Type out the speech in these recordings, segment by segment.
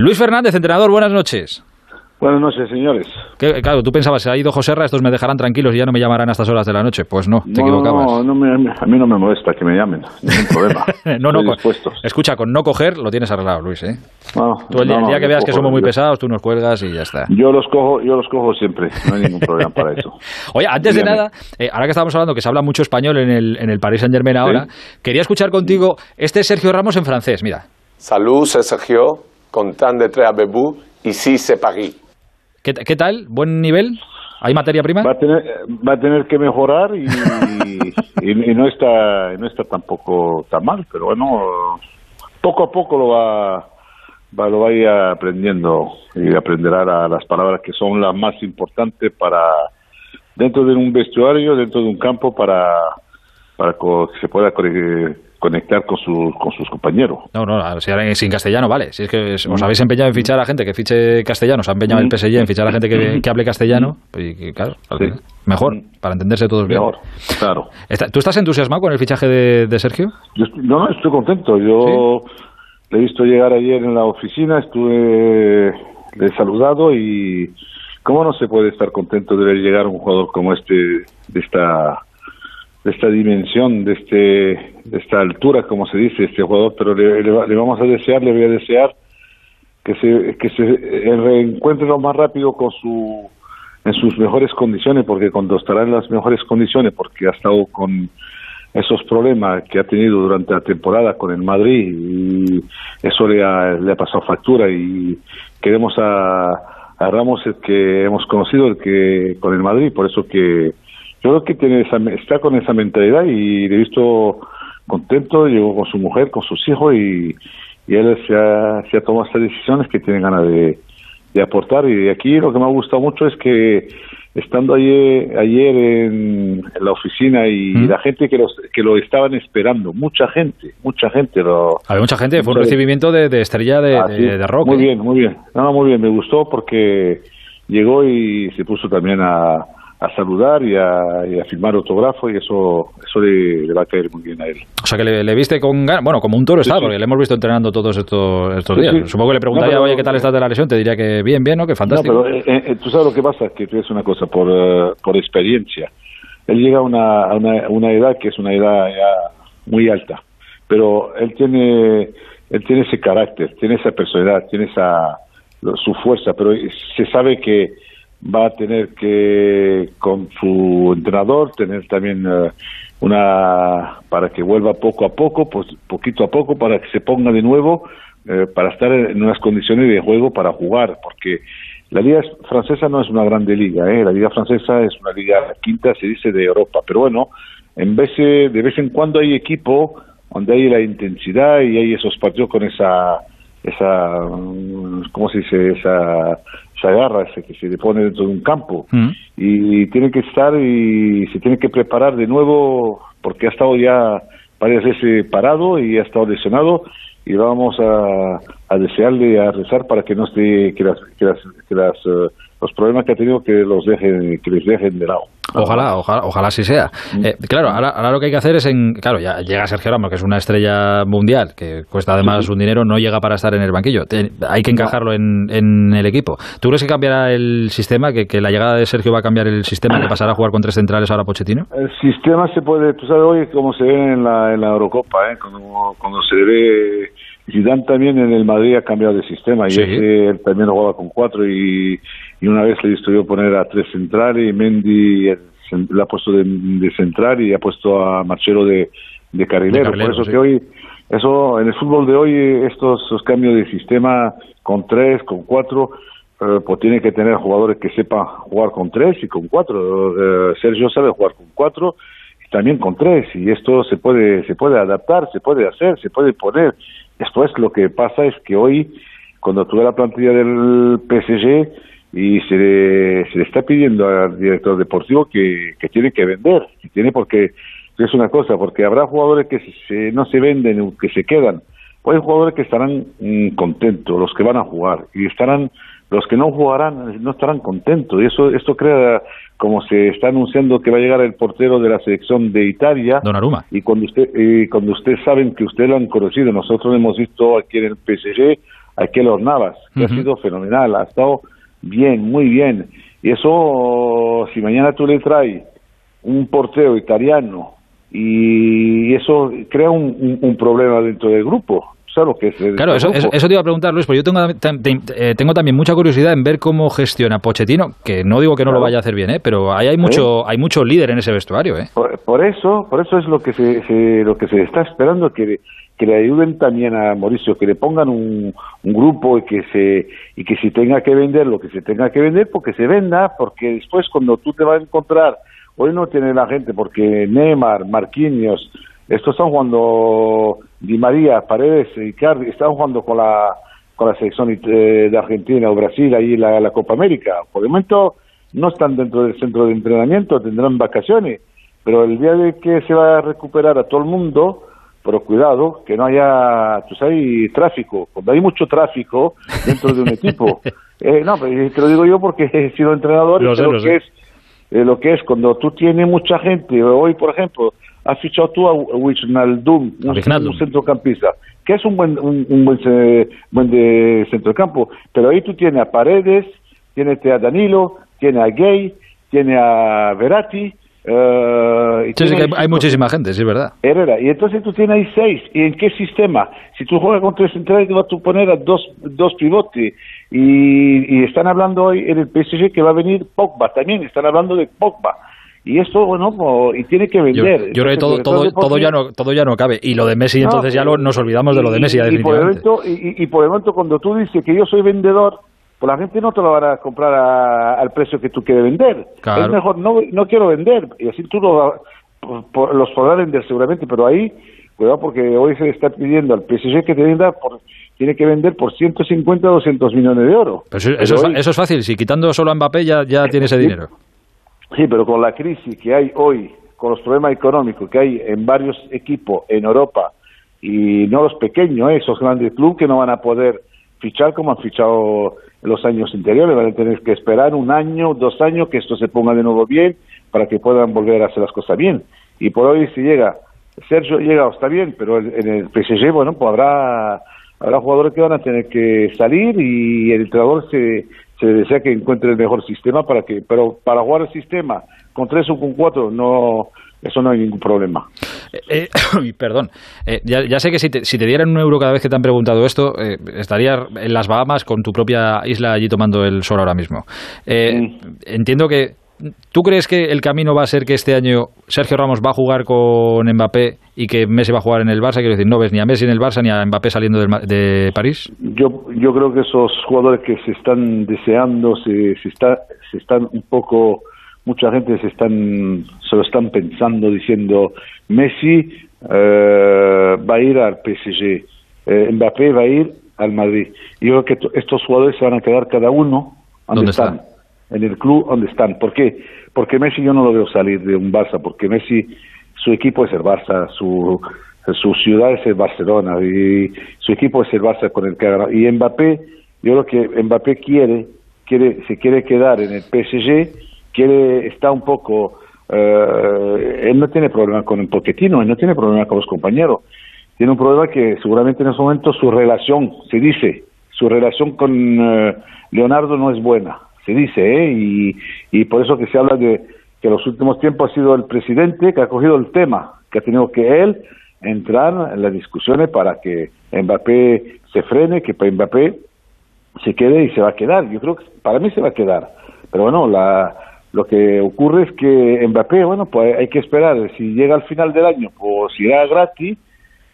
Luis Fernández, entrenador, buenas noches. Buenas noches, señores. claro, tú pensabas, se ha ido José Ra, estos me dejarán tranquilos y ya no me llamarán a estas horas de la noche. Pues no, te equivocabas. No, no me, a mí no me molesta que me llamen, ningún problema. no, no, escucha, con no coger lo tienes arreglado, Luis, ¿eh? tú el, día, que veas que somos muy pesados, tú nos cuelgas y ya está. Yo los cojo, yo los cojo siempre, no hay ningún problema para eso. Oye, antes de nada, eh, ahora que estamos hablando que se habla mucho español en el, en el Paris Saint-Germain ahora, quería escuchar contigo, este es Sergio Ramos en francés, mira. C'est Sergio, content d'être avec vous, ici c'est Paris. ¿Qué, tal? ¿Buen nivel? ¿Hay materia prima? Va a tener, va a tener que mejorar y, y, no está no está tampoco tan mal, pero bueno, poco a poco lo va, va lo va a ir aprendiendo y aprenderá las palabras que son las más importantes para dentro de un vestuario, dentro de un campo para para que se pueda conectar con, sus con sus compañeros. No, no, si sin castellano, vale. Si es que os mm. habéis empeñado en fichar a gente que fiche castellano, se ha empeñado el mm. PSG en fichar a gente que, hable castellano, mm. pues, claro, mejor, para entenderse todos bien. Mejor, claro. ¿Tú estás entusiasmado con el fichaje de, Sergio? Yo no, no, estoy contento. Yo le he visto llegar ayer en la oficina, estuve, le he saludado y ¿cómo no se puede estar contento de ver llegar un jugador como este, de esta de esta dimensión, de este de esta altura, como se dice, este jugador, pero le, vamos a desear, le voy a desear que se que se reencuentre lo más rápido con su en sus mejores condiciones, porque cuando estará en las mejores condiciones, porque ha estado con esos problemas que ha tenido durante la temporada con el Madrid y eso le ha, le ha pasado factura y queremos a, a Ramos el que hemos conocido el que con el Madrid, por eso que yo creo que tiene esa, está con esa mentalidad y le he visto contento, llegó con su mujer, con sus hijos y, él se ha, se ha tomado estas decisiones que tiene ganas de, aportar. Y aquí lo que me ha gustado mucho es que estando ayer, ayer en, la oficina y la gente que, los, que lo estaban esperando, mucha gente, mucha gente. Lo, Había mucha gente, fue un recibimiento de, estrella de, de, rock. Muy bien, muy bien. No, muy bien, me gustó porque llegó y se puso también a a saludar y a, y a firmar autógrafo y eso eso le, va a caer muy bien a él. O sea que le, viste con ganas, bueno, como un toro está, porque le hemos visto entrenando todos estos, estos días. Supongo que le preguntaría, oye, ¿qué tal estás de la lesión? Te diría que bien, bien, ¿no? Que fantástico. No, pero eh, eh, tú sabes lo que pasa, que tú es una cosa, por, eh, por experiencia. Él llega a una, a una, una edad que es una edad ya muy alta, pero él tiene, él tiene ese carácter, tiene esa personalidad, tiene esa su fuerza, pero se sabe que va a tener que, con su entrenador, tener también eh, una, para que vuelva poco a poco, pues poquito a poco, para que se ponga de nuevo, eh, para estar en unas condiciones de juego para jugar, porque la liga francesa no es una grande liga, ¿eh? la liga francesa es una liga quinta, se dice, de Europa, pero bueno, en vez de, de vez en cuando hay equipo donde hay la intensidad y hay esos partidos con esa esa cómo se dice esa se agarra, ese que se le pone dentro de un campo mm. y, tiene que estar y se tiene que preparar de nuevo porque ha estado ya varias veces parado y ha estado lesionado y vamos a, a desearle a rezar para que no esté que las que las, que las eh, los problemas que ha tenido que los dejen que les dejen de lado Ojalá, ojalá, ojalá así sea. Mm. Eh, claro, ahora, ahora, lo que hay que hacer es, en, claro, ya llega Sergio Ramos, que es una estrella mundial, que cuesta además un dinero, no llega para estar en el banquillo. hay que encajarlo en, en, el equipo. ¿Tú crees que cambiará el sistema, que, que, la llegada de Sergio va a cambiar el sistema, que pasará a jugar con tres centrales ahora Pochettino? El sistema se puede, tú sabes hoy cómo se ve en la, en la Eurocopa, ¿eh? cuando, cuando se ve Zidane también en el Madrid ha cambiado de sistema y ese, él también jugaba con cuatro y, y una vez le he visto yo poner a tres centrales y Mendy le ha puesto de, central y ha puesto a Marcelo de, de carrilero. Por eso que hoy, eso en el fútbol de hoy, estos, cambios de sistema con tres, con cuatro, eh, pues tiene que tener jugadores que sepan jugar con tres y con cuatro. Eh, Sergio sabe jugar con cuatro y también con tres y esto se puede se puede adaptar, se puede hacer, se puede poner. Después lo que pasa es que hoy cuando tuve la plantilla del PSG y se le, se le está pidiendo al director deportivo que, que tiene que vender, que tiene porque es una cosa, porque habrá jugadores que se, no se venden, que se quedan. Pues hay jugadores que estarán mm, contentos, los que van a jugar, y estarán los que no jugarán no estarán contentos. Y eso esto crea como se está anunciando que va a llegar el portero de la selección de Italia. Donnarumma y cuando usted y cuando ustedes saben que usted lo han conocido nosotros hemos visto aquí en el PSG a Keylor Navas, que ha sido fenomenal, ha estado bien, muy bien. Y eso, si mañana tú le traes un portero italiano y eso crea un problema dentro del grupo, Claro, eso, eso, te iba a preguntar, Luis, porque yo tengo, eh, tengo también mucha curiosidad en ver cómo gestiona Pochettino, que no digo que no lo vaya a hacer bien, ¿eh? pero ahí hay mucho, hay mucho líder en ese vestuario. ¿eh? Por, eso, por eso es lo que se, lo que se está esperando, que, que le ayuden también a Mauricio, que le pongan un, un grupo y que se y que si tenga que vender lo que se tenga que vender, porque se venda, porque después cuando tú te vas a encontrar, hoy no tiene la gente, porque Neymar, Marquinhos, estos están jugando Di María, Paredes y Cardi, están jugando con la con la selección eh, de Argentina o Brasil ahí la, la Copa América. Por el momento no están dentro del centro de entrenamiento, tendrán vacaciones, pero el día de que se va a recuperar a todo el mundo, pero cuidado, que no haya, tú sabes, tráfico. Cuando hay mucho tráfico dentro de un equipo, eh, no, te lo digo yo porque he sido entrenador y lo, que es eh, lo que es cuando tú tienes mucha gente. Hoy, por ejemplo, has fichado tú a Wijnaldum, un, un centrocampista, que es un buen, un, buen, buen de centrocampo, pero ahí tú tienes a Paredes, tienes a Danilo, tienes a Gay, tienes a Verati, Uh, sí, hay, muchísima gente, sí, es verdad. Herrera, y entonces tú tienes ahí seis. ¿Y en qué sistema? Si tú juegas con tres centrales, te vas a poner a dos, dos pivotes. Y, y, están hablando hoy en el PSG que va a venir Pogba también. Están hablando de Pogba y esto bueno y tiene que vender. yo, creo que todo todo, todo ya no todo ya no cabe. Y lo de Messi entonces ya lo, nos olvidamos de lo de Messi y, por el momento y, por el momento cuando tú dices que yo soy vendedor pues la gente no te lo va a comprar al precio que tú quieres vender. Es mejor no no quiero vender. Y así tú lo, los podrás vender seguramente pero ahí cuidado porque hoy se le está pidiendo al PSG que te venda por tiene que vender por 150 200 millones de euros. eso, eso, es fácil, si quitando solo a Mbappé ya, ya tiene ese dinero. Sí, pero con la crisis que hay hoy, con los problemas económicos que hay en varios equipos en Europa, y no los pequeños, eh, esos grandes clubes que no van a poder fichar como han fichado en los años anteriores, van a tener que esperar un año, dos años que esto se ponga de nuevo bien para que puedan volver a hacer las cosas bien. Y por hoy si llega, Sergio llega, está bien, pero en el PSG, bueno, pues habrá, habrá jugadores que van a tener que salir y el entrenador se, se desea que encuentre el mejor sistema para que, pero para jugar el sistema con tres o con cuatro no, eso no hay ningún problema. Eh, eh perdón, eh, ya, sé que si te, si te, dieran un euro cada vez que te han preguntado esto, estarías en las Bahamas con tu propia isla allí tomando el sol ahora mismo. Entiendo que ¿Tú crees que el camino va a ser que este año Sergio Ramos va a jugar con Mbappé y que Messi va a jugar en el Barça? Quiero decir, no ves ni a Messi en el Barça ni a Mbappé saliendo de, París. Yo, yo creo que esos jugadores que se están deseando, se, se, está, se están un poco, mucha gente se están, se lo están pensando diciendo Messi eh, va a ir al PSG, eh, Mbappé va a ir al Madrid. Yo creo que estos jugadores se van a quedar cada uno donde están en el club donde están. ¿Por qué? Porque Messi yo no lo veo salir de un Barça, porque Messi, su equipo es el Barça, su, su ciudad es el Barcelona y su equipo es el Barça con el que Y Mbappé, yo creo que Mbappé quiere, quiere, se quiere quedar en el PSG, quiere, está un poco, eh, él no tiene problema con el Pochettino, él no tiene problema con los compañeros, tiene un problema que seguramente en ese momento su relación, se dice, su relación con eh, Leonardo no es buena se dice, ¿eh? y, y por eso que se habla de que en los últimos tiempos ha sido el presidente que ha cogido el tema, que ha tenido que él entrar en las discusiones para que Mbappé se frene, que Mbappé se quede y se va a quedar. Yo creo que para mí se va a quedar. Pero bueno, la, lo que ocurre es que Mbappé, bueno, pues hay que esperar. Si llega al final del año, pues irá gratis,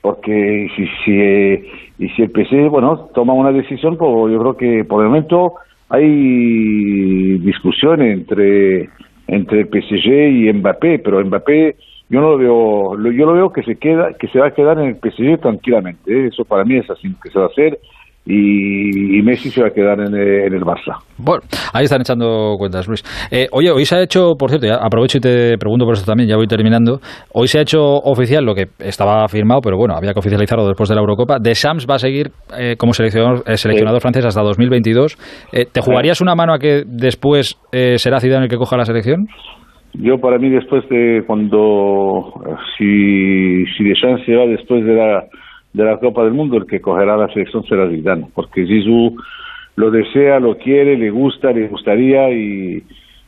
porque si, si, y si el PC, bueno, toma una decisión, pues yo creo que por el momento hay discusión entre entre el PSG y Mbappé, pero Mbappé yo no lo veo, yo lo veo que se queda, que se va a quedar en el PSG tranquilamente, ¿eh? eso para mí es así que se va a hacer y, Messi se va a quedar en, el Barça. Bueno, ahí están echando cuentas, Luis. Eh, oye, hoy se ha hecho, por cierto, aprovecho y te pregunto por eso también, ya voy terminando. Hoy se ha hecho oficial lo que estaba firmado, pero bueno, había que oficializarlo después de la Eurocopa. De Sams va a seguir eh, como seleccionador, eh, seleccionador francés hasta 2022. ¿Te jugarías una mano a que después será Zidane el que coja la selección? Yo para mí después de cuando si si Deschamps se va después de la de la Copa del Mundo, el que cogerá la selección será Zidane, porque Zizou lo desea, lo quiere, le gusta, le gustaría y,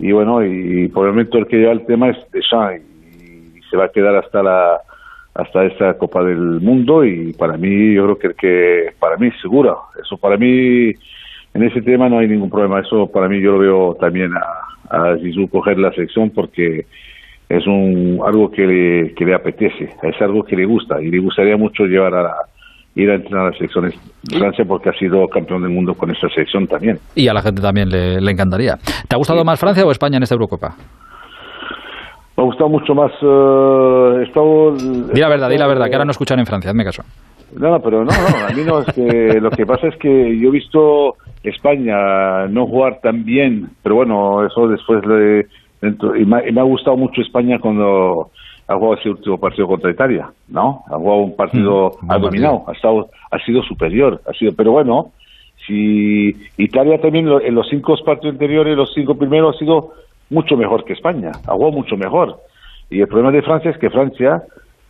y bueno, y por el momento el que lleva el tema es Deschamps y se va a quedar hasta la hasta esta Copa del Mundo y para mí yo creo que el que para mí seguro, eso para mí en ese tema no hay ningún problema, eso para mí yo lo veo también a, a Zizou coger la selección porque es un algo que le, que le apetece, es algo que le gusta y le gustaría mucho llevar a la, ir a entrenar a las selecciones de Francia porque ha sido campeón del mundo con esa selección también. Y a la gente también le, le encantaría. ¿Te ha gustado más Francia o España en esta Eurocopa? Me ha gustado mucho más. Uh, estado, di la verdad, di la verdad, que ahora no escuchan en Francia, hazme caso. No, no, pero no, no, a mí no, es que lo que pasa es que yo he visto España no jugar tan bien, pero bueno, eso después de. Dentro, y, me, y me ha gustado mucho España cuando ha jugado ese último partido contra Italia, ¿no? Ha jugado un partido, Mm, ha dominado, ha, estado, ha sido superior, ha sido, pero bueno, si Italia también lo- en los cinco partidos anteriores, los cinco primeros ha sido mucho mejor que España, ha jugado mucho mejor. Y el problema de Francia es que Francia,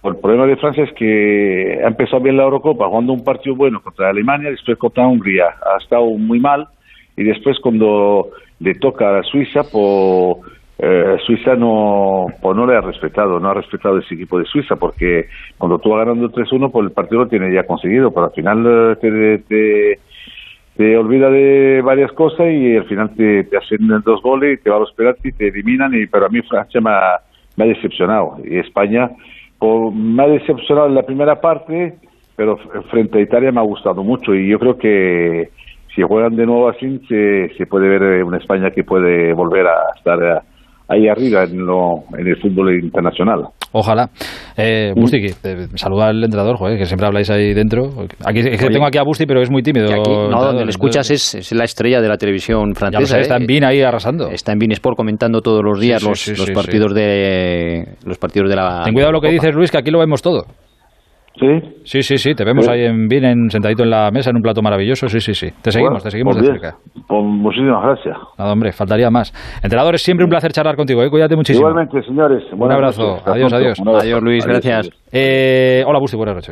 el problema de Francia es que ha empezado bien la Eurocopa, jugando un partido bueno contra Alemania, después contra Hungría, ha estado muy mal, y después cuando le toca a Suiza, pues eh, Suiza no, pues no le ha respetado, no ha respetado ese equipo de Suiza, porque cuando tú vas ganando 3-1, pues el partido lo tiene ya conseguido, pero al final eh, te, te, te olvida de varias cosas y al final te, hacen dos goles y te va a los penaltis y te eliminan, y, pero a mí Francia me ha, decepcionado, y España pues, me ha decepcionado en la primera parte, pero frente a Italia me ha gustado mucho, y yo creo que si juegan de nuevo así, se, se puede ver eh, una España que puede volver a estar eh, ahí arriba en, lo, en el fútbol internacional. Ojalá. Eh, Busti, que, eh, saluda al entrenador, joder, que siempre habláis ahí dentro. Aquí, es que Oye, tengo aquí a Busti, pero es muy tímido. Aquí, no, donde le escuchas es, es la estrella de la televisión Ya lo francesa. sé, está en ¿eh? Bean ahí arrasando. Está en Bein Sport comentando todos los días Sí, sí, los, sí, los sí, partidos de los partidos de la. Ten cuidado lo que Copa. dices, Luis, que aquí lo vemos todo. ¿Sí? Sí, sí, sí, te vemos Sí. ahí en Bean, en- sentadito en la mesa, en un plato maravilloso. Sí, sí, sí. Te seguimos, Bueno, te seguimos pues de bien. cerca. Pues muchísimas gracias. Nada, hombre, faltaría más. Entrenador, es siempre un placer charlar contigo, ¿eh? Cuídate muchísimo. Igualmente, señores. buenas abrazo. noches. Adiós, adiós. Un. Adiós, Luis, gracias. Eh, hola, Busti, buenas noches.